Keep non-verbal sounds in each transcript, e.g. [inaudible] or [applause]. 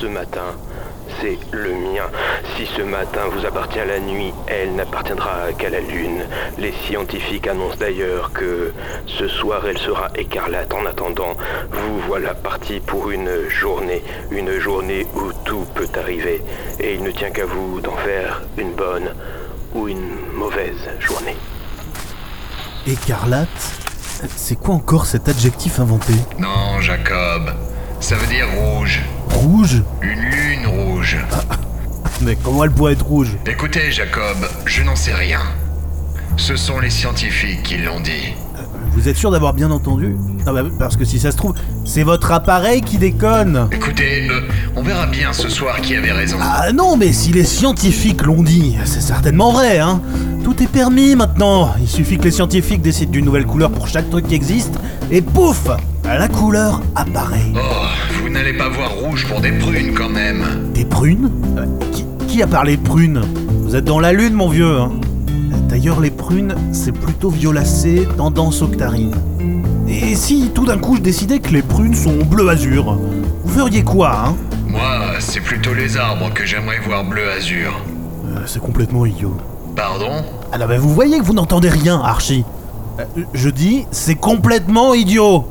Ce matin, c'est le mien. Si ce matin vous appartient à la nuit, elle n'appartiendra qu'à la lune. Les scientifiques annoncent d'ailleurs que ce soir elle sera écarlate. En attendant, vous voilà parti pour une journée. Une journée où tout peut arriver. Et il ne tient qu'à vous d'en faire une bonne ou une mauvaise journée. Écarlate? C'est quoi encore cet adjectif inventé? Non, Jacob. Ça veut dire rouge. Rouge Une lune rouge. Mais comment elle pourrait être rouge? Écoutez, Jacob, je n'en sais rien. Ce sont les scientifiques qui l'ont dit. Vous êtes sûr d'avoir bien entendu? Non, bah, parce que si ça se trouve, c'est votre appareil qui déconne Écoutez, euh, on verra bien ce soir qui avait raison. Ah non, mais si les scientifiques l'ont dit, c'est certainement vrai, hein Tout est permis maintenant Il suffit que les scientifiques décident d'une nouvelle couleur pour chaque truc qui existe, et pouf La couleur apparaît. Oh, vous n'allez pas voir rouge pour des prunes quand même. Des prunes Euh, qui, qui a parlé de prunes Vous êtes dans la lune, mon vieux, hein D'ailleurs, les prunes, c'est plutôt violacé, tendance octarine. Et si tout d'un coup je décidais que les prunes sont bleu azur Vous feriez quoi, hein Moi, c'est plutôt les arbres que j'aimerais voir bleu azur. Euh, C'est complètement idiot. Pardon Ah non, mais vous voyez que vous n'entendez rien, Archie. Euh, je dis, c'est complètement idiot.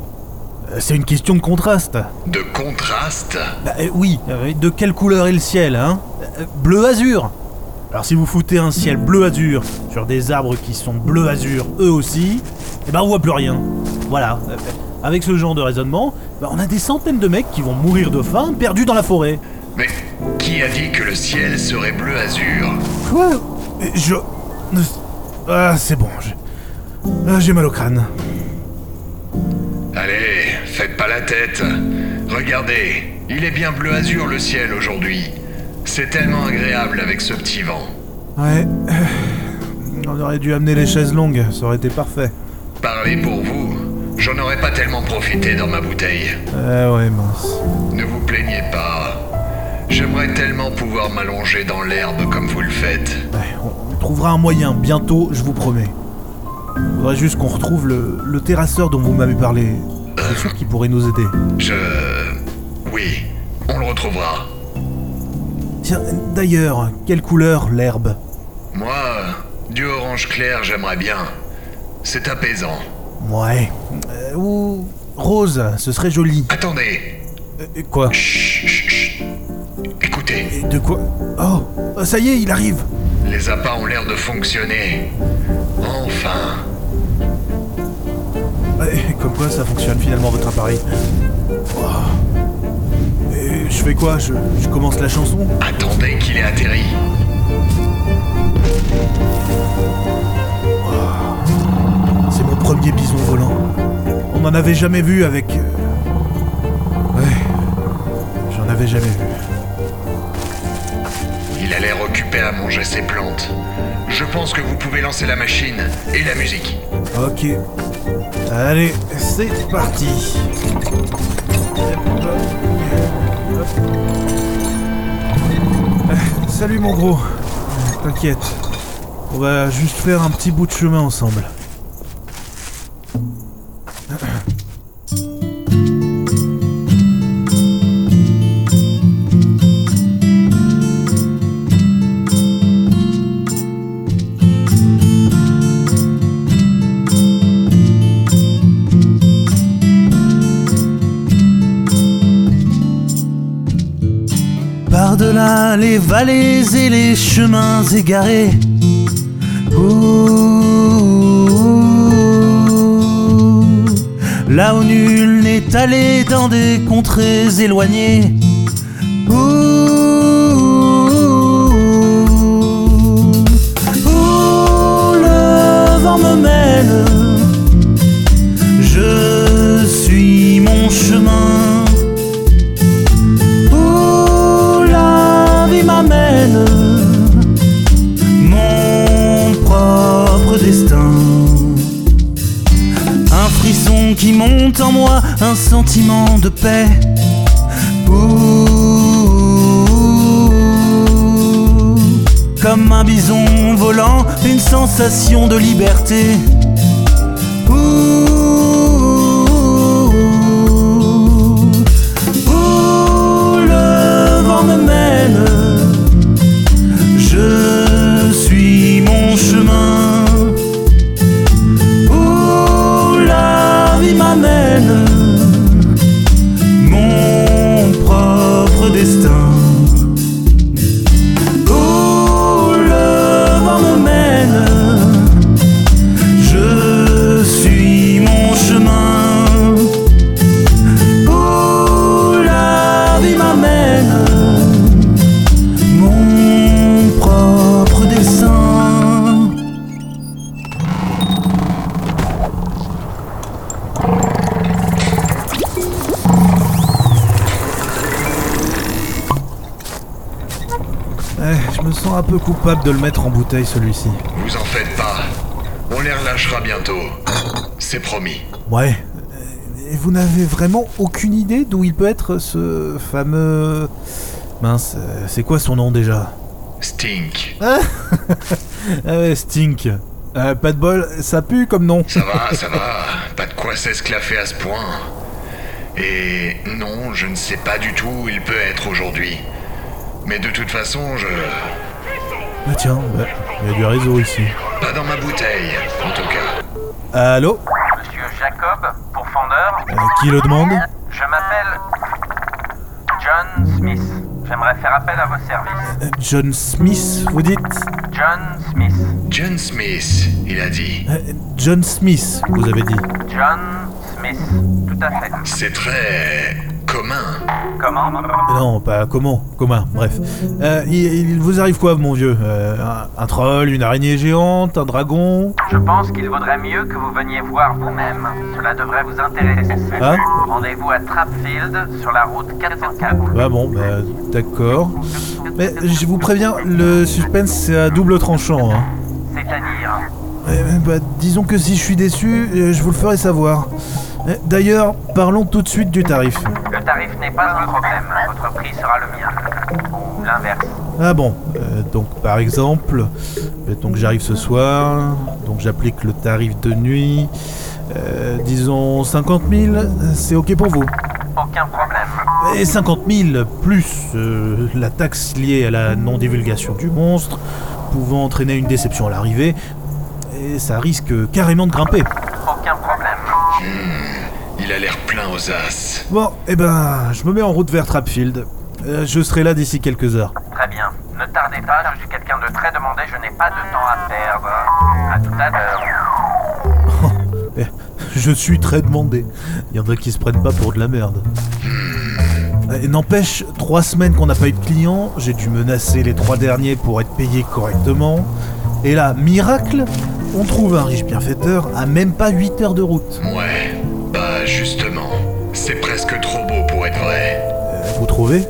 C'est une question de contraste. De contraste Bah euh, oui, euh, de quelle couleur est le ciel, hein Euh, Bleu azur. Alors si vous foutez un ciel bleu azur sur des arbres qui sont bleu azur eux aussi, eh ben on voit plus rien. Voilà. Avec ce genre de raisonnement, bah, on a des centaines de mecs qui vont mourir de faim perdus dans la forêt. Mais qui a dit que le ciel serait bleu azur Quoi Je... Ah c'est bon, j'ai... Ah, j'ai mal au crâne. Allez, faites pas la tête. Regardez, il est bien bleu azur le ciel aujourd'hui. C'est tellement agréable avec ce petit vent. Ouais. On aurait dû amener les chaises longues, ça aurait été parfait. Parlez pour vous, j'en aurais pas tellement profité dans ma bouteille. Ah ouais, mince. Ne vous plaignez pas. J'aimerais tellement pouvoir m'allonger dans l'herbe comme vous le faites. Ouais, on, on trouvera un moyen, bientôt, je vous promets. Faudrait juste qu'on retrouve le, le terrasseur dont vous m'avez parlé. C'est sûr qu'il pourrait nous aider. Je... Oui, on le retrouvera. Tiens, d'ailleurs, quelle couleur l'herbe? Moi, du orange clair, j'aimerais bien. C'est apaisant. Ouais. Euh, ou rose, ce serait joli. Attendez. Euh, quoi? Chut, chut, chut. Écoutez, De quoi? Oh, ça y est, il arrive les appâts ont l'air de fonctionner. Enfin. Ouais, Comme quoi ça fonctionne finalement votre appareil. Wow. Et je fais quoi? Je, je commence la chanson? Attendez qu'il ait atterri. C'est mon premier bison volant. On n'en avait jamais vu avec... euh, Ouais. J'en avais jamais vu. Il a l'air occupé à manger ses plantes. Je pense que vous pouvez lancer la machine et la musique. Ok. Allez, c'est parti. Euh, Salut mon gros. T'inquiète. On va juste faire un petit bout de chemin ensemble. Les vallées et les chemins égarés. Là où nul n'est allé dans des contrées éloignées. Un sentiment de paix. Comme un bison volant, une sensation de liberté. Coupable de le mettre en bouteille celui-ci. Vous en faites pas. On les relâchera bientôt. C'est promis. Ouais. Et vous n'avez vraiment aucune idée d'où il peut être ce fameux... Mince, euh, c'est quoi son nom déjà? Stink. [laughs] Ah ouais, Stink. Euh, pas de bol, ça pue comme nom. Ça va, ça va. Pas de quoi s'esclaffer à ce point. Et non, je ne sais pas du tout où il peut être aujourd'hui. Mais de toute façon, je... Ah tiens, ouais, il y a du réseau ici. Pas dans ma bouteille, en tout cas. Allô Monsieur Jacob, pourfendeur Euh, Qui le demande Je m'appelle John Smith. J'aimerais faire appel à vos services. Euh, John Smith, vous dites John Smith. John Smith, il a dit. Euh, John Smith, vous avez dit. John Smith. Tout à fait. C'est très commun. Comment Non, pas comment, commun, bref. Euh, il, il vous arrive quoi, mon vieux Euh, un, un troll, une araignée géante, un dragon Je pense qu'il vaudrait mieux que vous veniez voir vous-même. Cela devrait vous intéresser. Ah Rendez-vous à Trapfield sur la route 404. Ah bon, bah d'accord. Mais je vous préviens, le suspense c'est à double tranchant. Hein. C'est-à-dire Eh, bah, disons que si je suis déçu, euh, je vous le ferai savoir. Eh, D'ailleurs, parlons tout de suite du tarif. Le tarif n'est pas un problème. Votre prix sera le mien. Ou l'inverse. Ah bon, euh, donc par exemple, euh, donc j'arrive ce soir, donc j'applique le tarif de nuit, euh, disons 50 000, c'est ok pour vous Aucun problème. Et 50 000 plus euh, la taxe liée à la non-divulgation du monstre, pouvant entraîner une déception à l'arrivée, et ça risque carrément de grimper. Aucun problème. Il a l'air plein aux as. Bon, eh ben, je me mets en route vers Trapfield. Euh, je serai là d'ici quelques heures. Très bien. Ne tardez pas, je suis quelqu'un de très demandé, je n'ai pas de temps à perdre. À tout à l'heure. [laughs] Eh, Je suis très demandé. Il y en a qui se prennent pas pour de la merde. Et N'empêche, trois semaines qu'on n'a pas eu de clients, j'ai dû menacer les trois derniers pour être payé correctement. Et là, miracle, on trouve un riche bienfaiteur à même pas 8 heures de route. Ouais, Euh, trouvez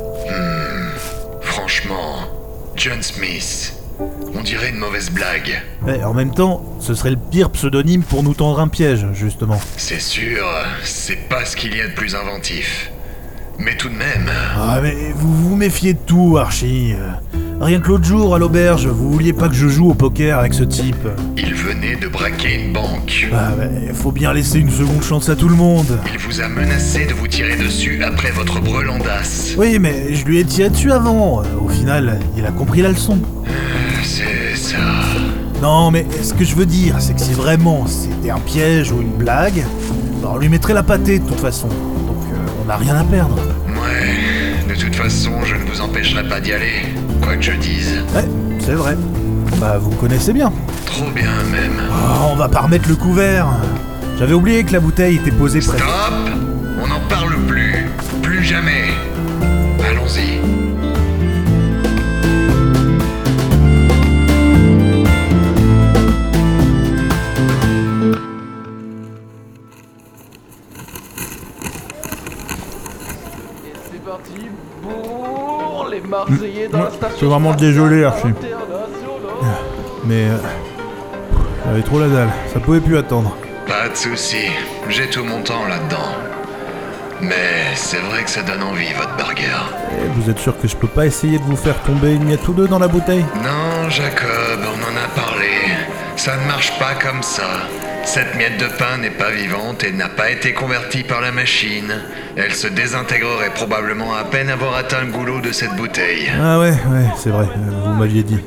Franchement, John Smith. On dirait une mauvaise blague. Eh, En même temps, ce serait le pire pseudonyme pour nous tendre un piège, justement. C'est sûr, c'est pas ce qu'il y a de plus inventif. Mais tout de même, Ah mais vous vous méfiez de tout, Archie. Euh, Rien que l'autre jour, à l'auberge, vous vouliez pas que je joue au poker avec ce type. il venait de braquer une banque. Ah mais faut bien laisser une seconde chance à tout le monde. Il vous a menacé de vous tirer dessus après votre brelandasse. Oui, mais je lui ai tiré dessus avant. Euh, Au final, il a compris la leçon. C'est ça. Non, mais ce que je veux dire, c'est que si vraiment c'était un piège ou une blague, bah, on lui mettrait la pâtée de toute façon. Donc euh, on n'a rien à perdre. Ouais, de toute façon, je ne vous empêcherai pas d'y aller, quoi que je dise. Ouais, c'est vrai. Bah vous connaissez bien. Trop bien même. Oh, on va pas remettre le couvert. J'avais oublié que la bouteille était posée près. Stop On n'en parle plus. Plus jamais. Allons-y. C'est vraiment désolé, Archie. Mais euh, j'avais trop la dalle. Ça pouvait plus attendre. Pas de souci. J'ai tout mon temps là-dedans. Mais c'est vrai que ça donne envie, votre burger. Et vous êtes sûr que je peux pas essayer de vous faire tomber une miette ou deux dans la bouteille? Non, Jacob, Ça ne marche pas comme ça. Cette miette de pain n'est pas vivante et n'a pas été convertie par la machine. Elle se désintégrerait probablement à peine avoir atteint le goulot de cette bouteille. Ah ouais, ouais, c'est vrai, euh, vous m'aviez dit.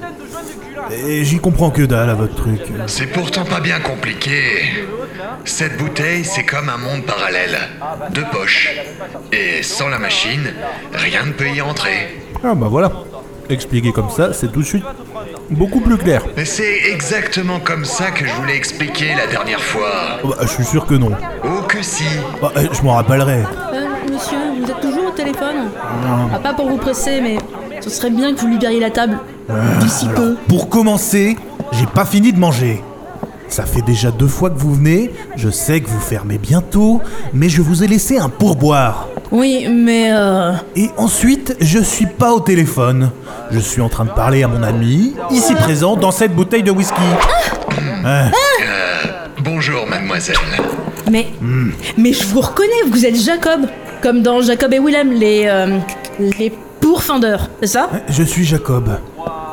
Et j'y comprends que dalle à votre truc. C'est pourtant pas bien compliqué. Cette bouteille, c'est comme un monde parallèle. Deux poches. Et sans la machine, rien ne peut y entrer. Ah bah voilà. Expliqué comme ça, c'est tout de suite beaucoup plus clair. Mais c'est exactement comme ça que je voulais expliquer la dernière fois. Oh, bah, je suis sûr que non. Oh que si. Bah, euh, je m'en rappellerai. Euh, monsieur, vous êtes toujours au téléphone ah, Pas pour vous presser, mais ce serait bien que vous libériez la table. D'ici peu. Pour commencer, j'ai pas fini de manger. Ça fait déjà deux fois que vous venez, je sais que vous fermez bientôt, mais je vous ai laissé un pourboire. Oui, mais euh... Et ensuite, je suis pas au téléphone. Je suis en train de parler à mon ami, ici présent, dans cette bouteille de whisky. Ah, Bonjour, mademoiselle. Mais. Mais je vous reconnais, vous êtes Jacob. Comme dans Jacob et Willem, les. euh, les pourfendeurs, c'est ça? Je suis Jacob.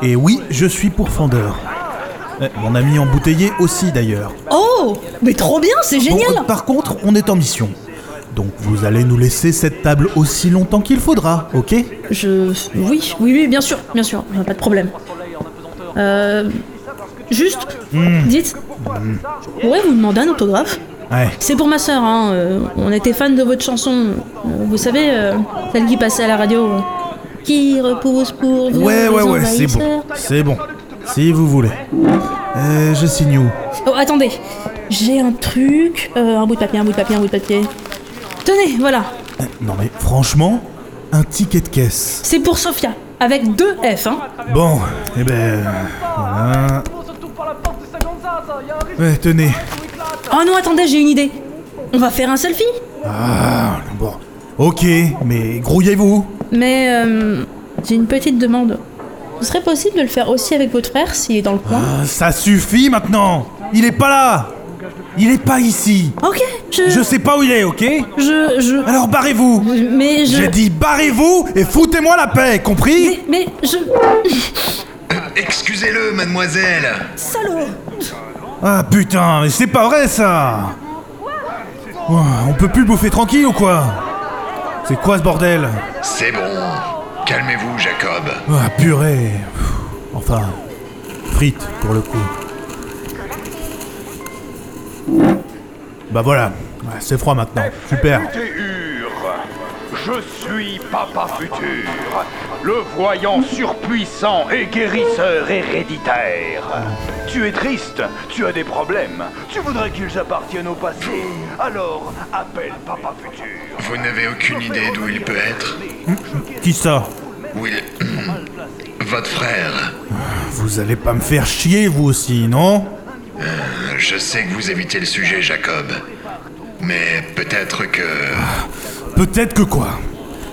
Et oui, je suis pourfendeur. Eh, Mon ami embouteillé aussi d'ailleurs. Oh Mais trop bien, c'est génial par contre, on est en mission. Donc vous allez nous laisser cette table aussi longtemps qu'il faudra, ok? Je. Oui, oui, oui, bien sûr, bien sûr, pas de problème. Euh. Juste, dites, je pourrais vous demander un autographe Ouais. C'est pour ma sœur, hein. euh, on était fan de votre chanson. euh, vous savez, euh, celle qui passait à la radio. Qui repousse pour vous Ouais, ouais, ouais, c'est bon. C'est bon. Si vous voulez. Euh, je signe où? Oh, attendez, j'ai un truc, euh, un bout de papier, un bout de papier, un bout de papier. Tenez, voilà, Euh, Non mais franchement, un ticket de caisse. c'est pour Sophia, avec deux F, hein. Bon, eh ben... Voilà. Ouais, tenez. Oh non, attendez, j'ai une idée. On va faire un selfie? Ah, bon. Ok, mais grouillez-vous. Mais euh, j'ai une petite demande. Ce serait possible de le faire aussi avec votre frère s'il est dans le coin Ah, ça suffit maintenant Il est pas là Il est pas ici Ok, je. Je sais pas où il est, ok? Je. Je. Alors barrez-vous Mais je. J'ai dit barrez-vous et foutez-moi la paix, compris? Mais, mais je. [laughs] Excusez-le, mademoiselle. Salaud Ah putain, mais c'est pas vrai ça On peut plus bouffer tranquille ou quoi? C'est quoi ce bordel? C'est bon. Calmez-vous, Jacob. Ah purée Enfin, frites pour le coup. Bah voilà, c'est froid maintenant, super. Je suis Papa Futur, le voyant surpuissant et guérisseur héréditaire. Tu es triste, tu as des problèmes, tu voudrais qu'ils appartiennent au passé, alors appelle Papa Futur. Vous n'avez aucune idée d'où il peut être Qui ça? Où il... [clears throat] Votre frère. Vous allez pas me faire chier vous aussi, non? Je sais que vous évitez le sujet, Jacob. Mais peut-être que... Peut-être que quoi?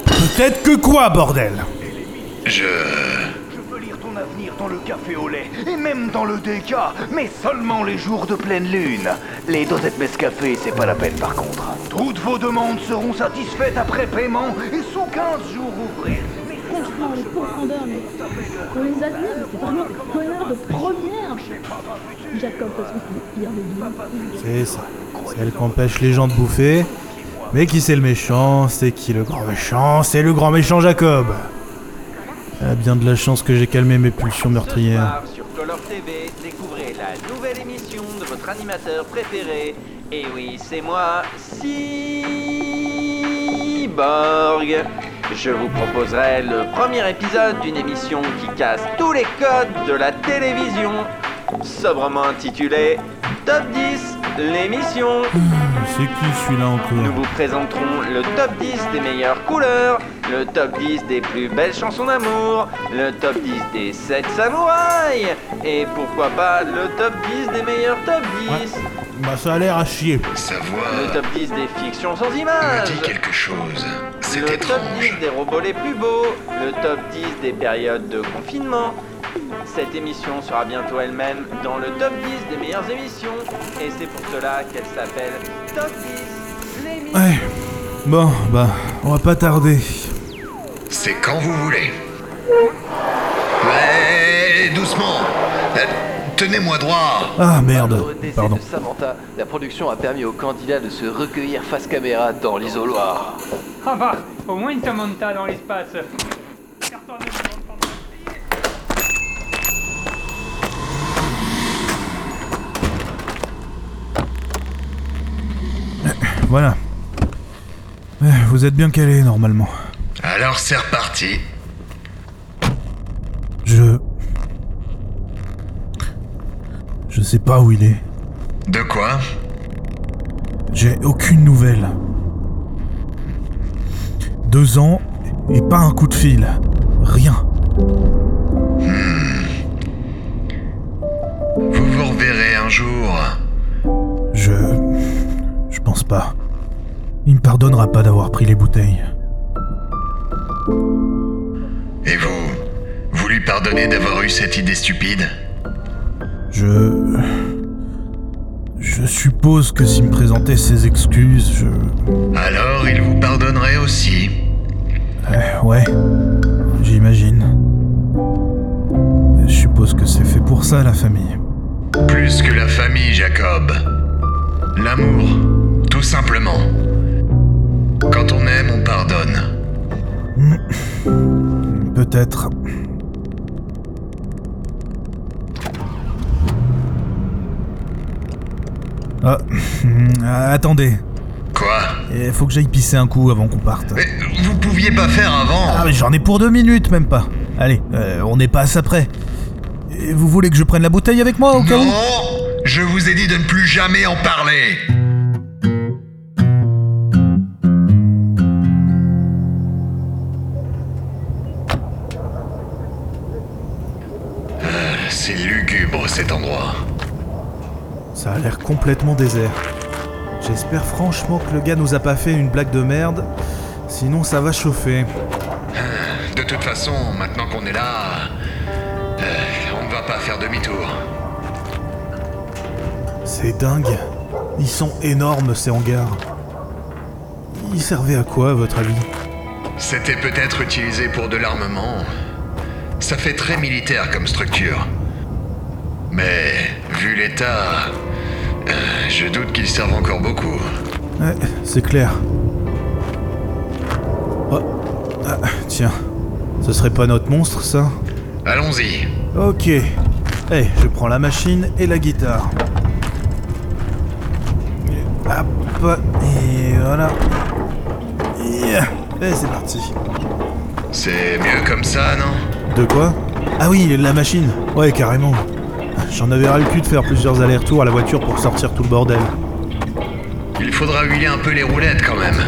Peut-être que quoi, bordel? Je... Je peux lire ton avenir dans le café au lait, et même dans le déca, mais seulement les jours de pleine lune. Les dosettes Nescafé, c'est pas la peine par contre. Toutes vos demandes seront satisfaites après paiement, et sous 15 jours ouvrés. Mais. On les admire, c'est vraiment des connards de première Jacob, parce que c'est le pire des deux. C'est ça. Celle qui empêche les gens de bouffer. Mais qui c'est le méchant? C'est qui le grand méchant? C'est le grand méchant Jacob bien de la chance que j'ai calmé mes pulsions meurtrières. Sur Color TV, découvrez la nouvelle émission de votre animateur préféré. Et oui, c'est moi, Cyborg. Je vous proposerai le premier épisode d'une émission qui casse tous les codes de la télévision, sobrement intitulée Top 10, l'émission. C'est qui celui-là Nous encore vous présenterons le top 10 des meilleures couleurs, le top 10 des plus belles chansons d'amour, le top 10 des 7 samouraïs, et pourquoi pas le top 10 des meilleurs top 10, Bah ça a l'air à chier. Sa le voix top 10 des fictions sans me images, dit quelque chose. C'est le top étrange. 10 des robots les plus beaux, le top 10 des périodes de confinement. Cette émission sera bientôt elle-même dans le top 10 des meilleures émissions, et c'est pour cela qu'elle s'appelle Top 10, l'émission. Ouais. Bon, bah, on va pas tarder. C'est quand vous voulez. Mais doucement. Euh, Tenez-moi droit. Ah merde, pardon. de Samantha, la production a permis aux candidats de se recueillir face caméra dans l'isoloir. Ah bah, au moins une Samantha dans l'espace. Voilà. Eh, Vous êtes bien calé normalement. Alors c'est reparti. Je. Je sais pas où il est. De quoi? J'ai aucune nouvelle. Deux ans et pas un coup de fil. Rien. Vous vous reverrez un jour. Je. Je pense pas. Il me pardonnera pas d'avoir pris les bouteilles. Et vous Vous Vous lui pardonnez d'avoir eu cette idée stupide? Je. Je suppose que s'il me présentait ses excuses, je. Alors il vous pardonnerait aussi. Euh, ouais, j'imagine. Je suppose que c'est fait pour ça, la famille. Plus que la famille, Jacob. L'amour, tout simplement. Quand on aime, on pardonne. Peut-être. Ah, euh, attendez. Quoi? Il faut que j'aille pisser un coup avant qu'on parte. Mais vous pouviez pas faire avant Ah mais j'en ai pour deux minutes, même pas. Allez, euh, on n'est pas à ça près. Et vous voulez que je prenne la bouteille avec moi au cas où? Non Je vous ai dit de ne plus jamais en parler C'est lugubre cet endroit. Ça a l'air complètement désert. J'espère franchement que le gars nous a pas fait une blague de merde. Sinon ça va chauffer. De toute façon, maintenant qu'on est là, euh, on ne va pas faire demi-tour. C'est dingue. Ils sont énormes ces hangars. Ils servaient à quoi à votre avis? C'était peut-être utilisé pour de l'armement. Ça fait très militaire comme structure. Mais, vu l'état, euh, je doute qu'ils servent encore beaucoup. Ouais, c'est clair. Oh. Ah, tiens. Ce serait pas notre monstre ça? Allons-y. Ok. Eh, je prends la machine et la guitare. Hop, et voilà. Yeah. Et c'est parti. C'est mieux comme ça, non? De quoi? Ah oui, la machine. Ouais, carrément. J'en avais ras le cul de faire plusieurs allers-retours à la voiture pour sortir tout le bordel. Il faudra huiler un peu les roulettes quand même.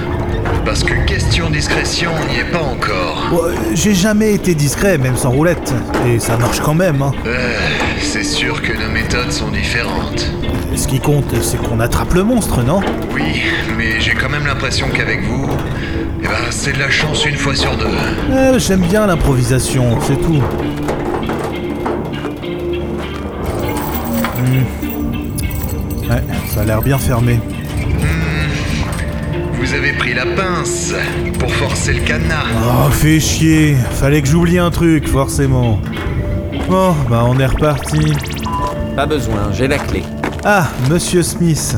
Parce que question discrétion, on n'y est pas encore. J'ai jamais été discret, même sans roulette. Et ça marche quand même, hein. Euh, c'est sûr que nos méthodes sont différentes. Ce qui compte, c'est qu'on attrape le monstre, non? Oui, mais j'ai quand même l'impression qu'avec vous, eh ben, c'est de la chance une fois sur deux. Euh, J'aime bien l'improvisation, c'est tout. Ça a l'air bien fermé. Vous avez pris la pince pour forcer le cadenas. Oh, fais chier. Fallait que j'oublie un truc, forcément. Bon, bah on est reparti. Pas besoin, j'ai la clé. Ah, monsieur Smith.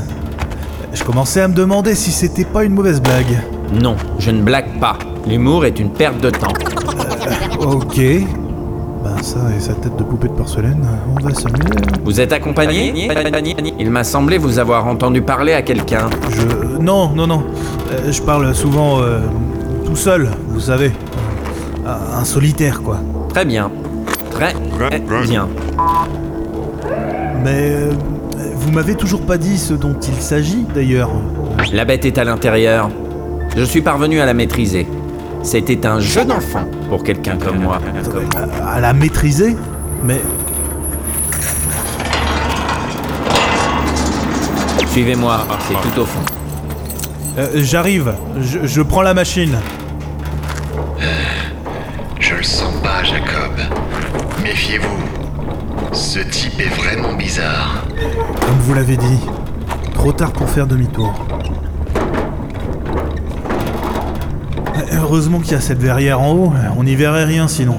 Je commençais à me demander si c'était pas une mauvaise blague. Non, je ne blague pas. L'humour est une perte de temps. Ok. Ben ça et sa tête de poupée de porcelaine, on va s'amuser. Vous êtes accompagné? Il m'a semblé vous avoir entendu parler à quelqu'un. Je... Non, non, non. Euh, je parle souvent euh, tout seul, vous savez. Un un solitaire, quoi. Très bien. Très bien. Mais euh, vous m'avez toujours pas dit ce dont il s'agit, d'ailleurs. La bête est à l'intérieur. Je suis parvenu à la maîtriser. C'était un jeu d'enfant pour quelqu'un comme moi. À, à la maîtriser Mais Suivez-moi, c'est tout au fond. euh, j'arrive. Je, je prends la machine. Je le sens pas, Jacob. Méfiez-vous. Ce type est vraiment bizarre. Comme vous l'avez dit. Trop tard pour faire demi-tour. Heureusement qu'il y a cette verrière en haut, on n'y verrait rien sinon.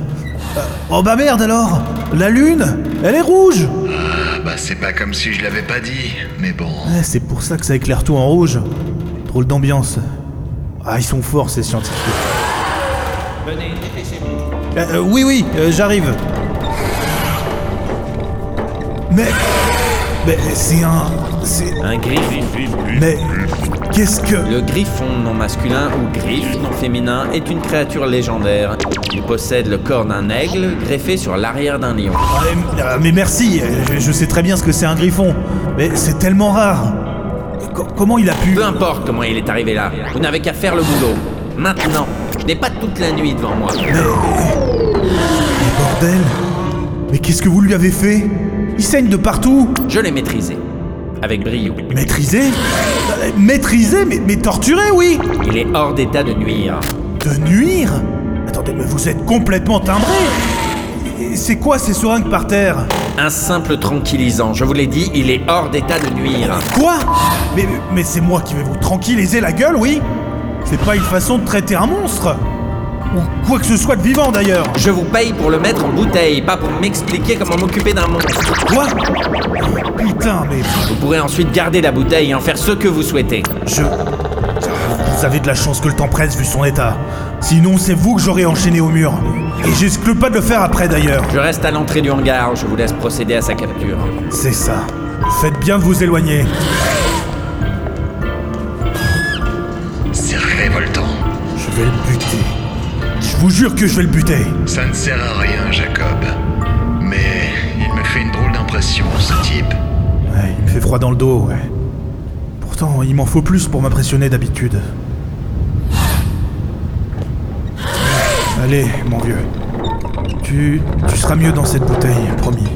Euh, oh bah merde alors La lune Elle est rouge Ah bah c'est pas comme si je l'avais pas dit, mais bon. Ouais, C'est pour ça que ça éclaire tout en rouge. Drôle d'ambiance. Ah, ils sont forts ces scientifiques. Venez, dépêchez-vous. Euh, euh, oui, oui, euh, j'arrive. Mais. Mais c'est un. C'est. Un griffon. Mais. Qu'est-ce que. Le griffon non masculin ou griffe non féminin est une créature légendaire. Il possède le corps d'un aigle greffé sur l'arrière d'un lion. Ah, mais- euh, mais merci, euh, je, sais très bien ce que c'est un griffon. Mais c'est tellement rare. Co- comment il a pu. Peu importe comment il est arrivé là, vous n'avez qu'à faire le boulot. Maintenant, je n'ai pas toute la nuit devant moi. Mais bordel Mais qu'est-ce que vous lui avez fait? Il saigne de partout Je l'ai maîtrisé. Avec brio. Maîtrisé? Maîtrisé mais, mais torturé, oui. Il est hors d'état de nuire. De nuire? Attendez, mais vous êtes complètement timbré. C'est quoi ces seringues par terre? Un simple tranquillisant. Je vous l'ai dit, il est hors d'état de nuire. Quoi? Mais, mais c'est moi qui vais vous tranquilliser la gueule, oui. C'est pas une façon de traiter un monstre Ou quoi que ce soit de vivant d'ailleurs Je vous paye pour le mettre en bouteille, pas pour m'expliquer comment m'occuper d'un monstre. Quoi? Putain, mais Vous pourrez ensuite garder la bouteille et en faire ce que vous souhaitez. je... Vous avez de la chance que le temps presse vu son état. Sinon, c'est vous que j'aurais enchaîné au mur. Et j'exclus pas de le faire après d'ailleurs. Je reste à l'entrée du hangar, je vous laisse procéder à sa capture. C'est ça. Faites bien de vous éloigner. Vous jure que je vais le buter. Ça ne sert à rien, Jacob. Mais il me fait une drôle d'impression, ce type. Ouais, il me fait froid dans le dos, ouais. Pourtant, il m'en faut plus pour m'impressionner d'habitude. Allez, mon vieux. Tu, tu seras mieux dans cette bouteille, promis.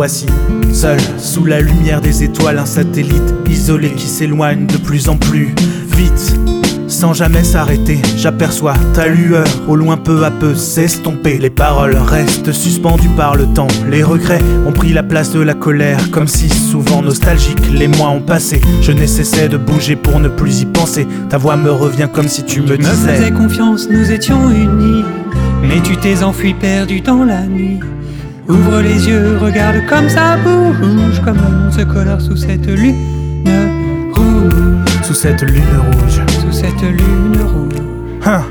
Voici, seul, sous la lumière des étoiles, un satellite isolé qui s'éloigne de plus en plus vite. Sans jamais s'arrêter, j'aperçois ta lueur au loin peu à peu s'estomper. Les paroles restent suspendues par le temps. Les regrets ont pris la place de la colère, comme si souvent nostalgiques les mois ont passé. Je n'ai cessé de bouger pour ne plus y penser. Ta voix me revient comme si tu me me faisais disais. confiance, nous étions unis. Mais tu t'es enfui perdu dans la nuit. Ouvre les yeux, regarde comme ça bouge. Comme monde se colore sous cette lune rouge. Sous cette lune rouge. Sous cette lune rouge. Hein.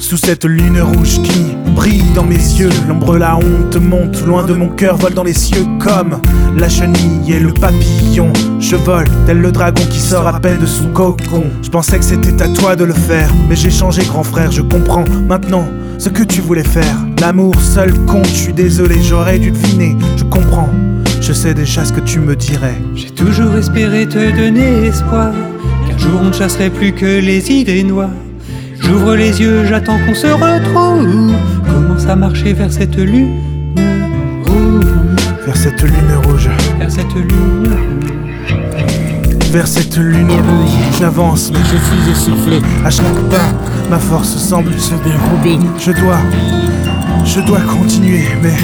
Sous cette lune rouge qui brille dans mes yeux, l'ombre, la honte monte loin de mon cœur, vole dans les cieux comme la chenille et le papillon. Je vole tel le dragon qui sort à peine de son cocon. Je pensais que c'était à toi de le faire, mais j'ai changé, grand frère. Je comprends maintenant ce que tu voulais faire. L'amour seul compte, je suis désolé, j'aurais dû deviner. Je comprends, je sais déjà ce que tu me dirais. J'ai toujours espéré te donner espoir. Qu'un jour on ne chasserait plus que les idées noires. J'ouvre les yeux, j'attends qu'on se retrouve. Commence à marcher vers cette lune rouge. Vers cette lune rouge. Vers cette lune rouge. Vers cette lune rouge. J'avance, mais je suis essoufflé. À chaque pas, ma force semble se dérober. Je dois, je dois continuer, mais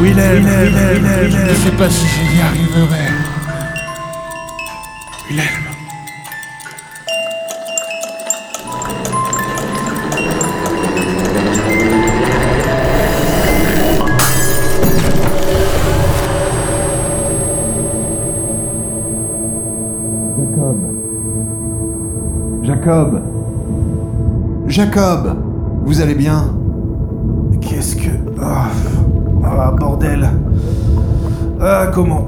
Willem, Willem, Willem, je ne sais pas si j'y arriverai. Willem. Jacob Jacob Vous allez bien? Qu'est-ce que. Ah, bordel. Ah, comment?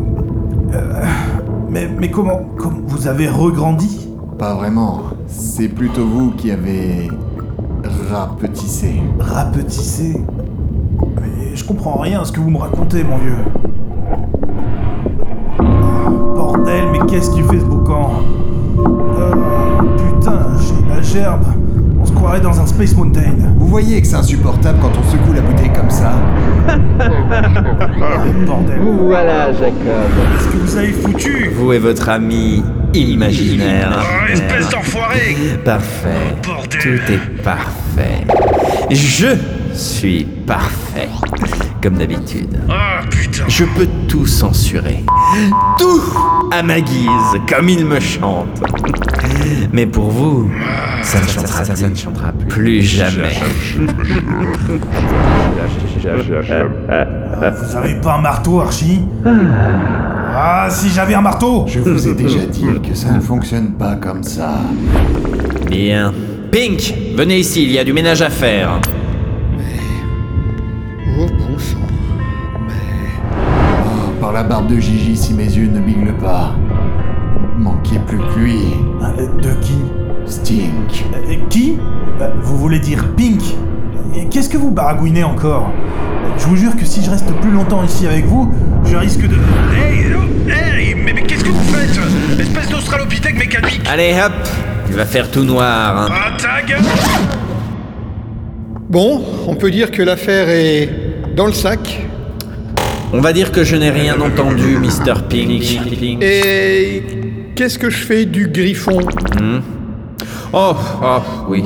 Euh, mais, mais comment. Comment. Vous avez regrandi? Pas vraiment. C'est plutôt vous qui avez rapetissé. Rapetissé? Mais je comprends rien à ce que vous me racontez, mon vieux. Bordel, mais qu'est-ce qu'il fait ce gerbe. On se croirait dans un Space Mountain. Vous voyez que c'est insupportable quand on secoue la bouteille comme ça Ah, [laughs] bordel. Voilà, Jacob. Qu'est-ce que vous avez foutu? Vous et votre ami imaginaire. espèce d'enfoiré Parfait. Tout est parfait. Je suis parfait. Comme d'habitude. Ah putain Je peux tout censurer. Tout à ma guise, comme il me chante. Mais pour vous, ça ne chantera, ça ne chantera plus jamais. Vous avez pas un marteau, Archie? Ah, si j'avais un marteau Je vous ai déjà dit que ça ne fonctionne pas comme ça. Bien. Pink, venez ici, il y a du ménage à faire. La barbe de Gigi, si mes yeux ne miglent pas. Manquait plus que lui. Euh, De qui? Stink. Euh, Qui? Euh, Vous voulez dire Pink? Qu'est-ce que vous baragouinez encore? Je vous jure que si je reste plus longtemps ici avec vous, je risque de... Hey, hey, mais, mais qu'est-ce que vous faites? Espèce Allez hop, il va faire tout noir. hein. Bon, on peut dire que l'affaire est dans le sac. On va dire que je n'ai rien entendu, Mr. Pink. Et qu'est-ce que je fais du griffon Hmm. Oh, oh, oui.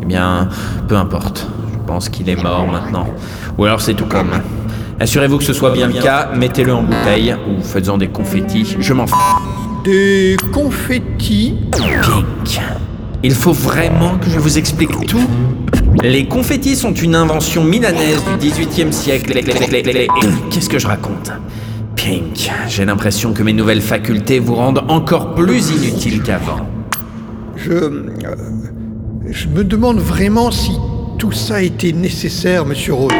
Eh bien, peu importe. Je pense qu'il est mort maintenant. Ou alors c'est tout comme. Assurez-vous que ce soit bien le cas, mettez-le en bouteille ou faites-en des confettis. Je m'en fous. Des confettis Pink. Il faut vraiment que je vous explique tout. Les confettis sont une invention milanaise du 18e siècle. Qu'est-ce que je raconte? Pink, j'ai l'impression que mes nouvelles facultés vous rendent encore plus inutile qu'avant. Je. euh, je me demande vraiment si tout ça était nécessaire, monsieur Rhodes.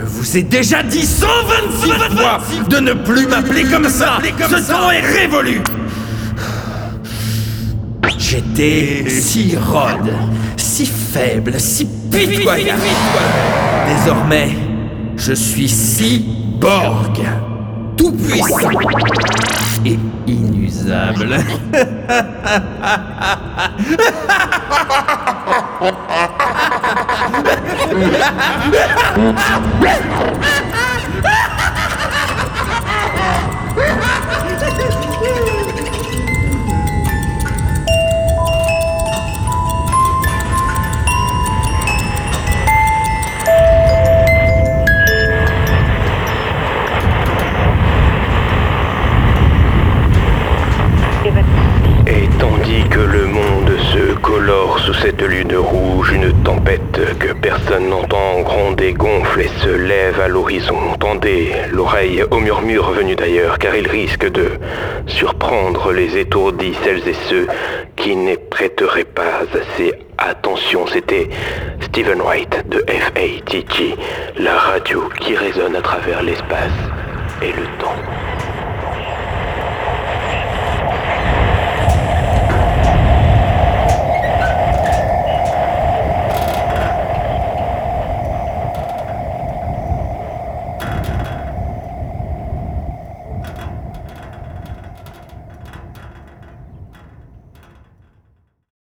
Je vous ai déjà dit 126 fois de ne plus m'appeler comme ça Ce temps est révolu J'étais si rode, si faible, si pitoyable. Désormais, je suis si tout puissant et inusable. [laughs] cette lune rouge, une tempête que personne n'entend gronder, gonfle et se lève à l'horizon. Tendez l'oreille au murmure venu d'ailleurs, car il risque de surprendre les étourdis, celles et ceux qui n'y prêteraient pas assez attention. C'était Stephen Wright de FATG, la radio qui résonne à travers l'espace et le temps.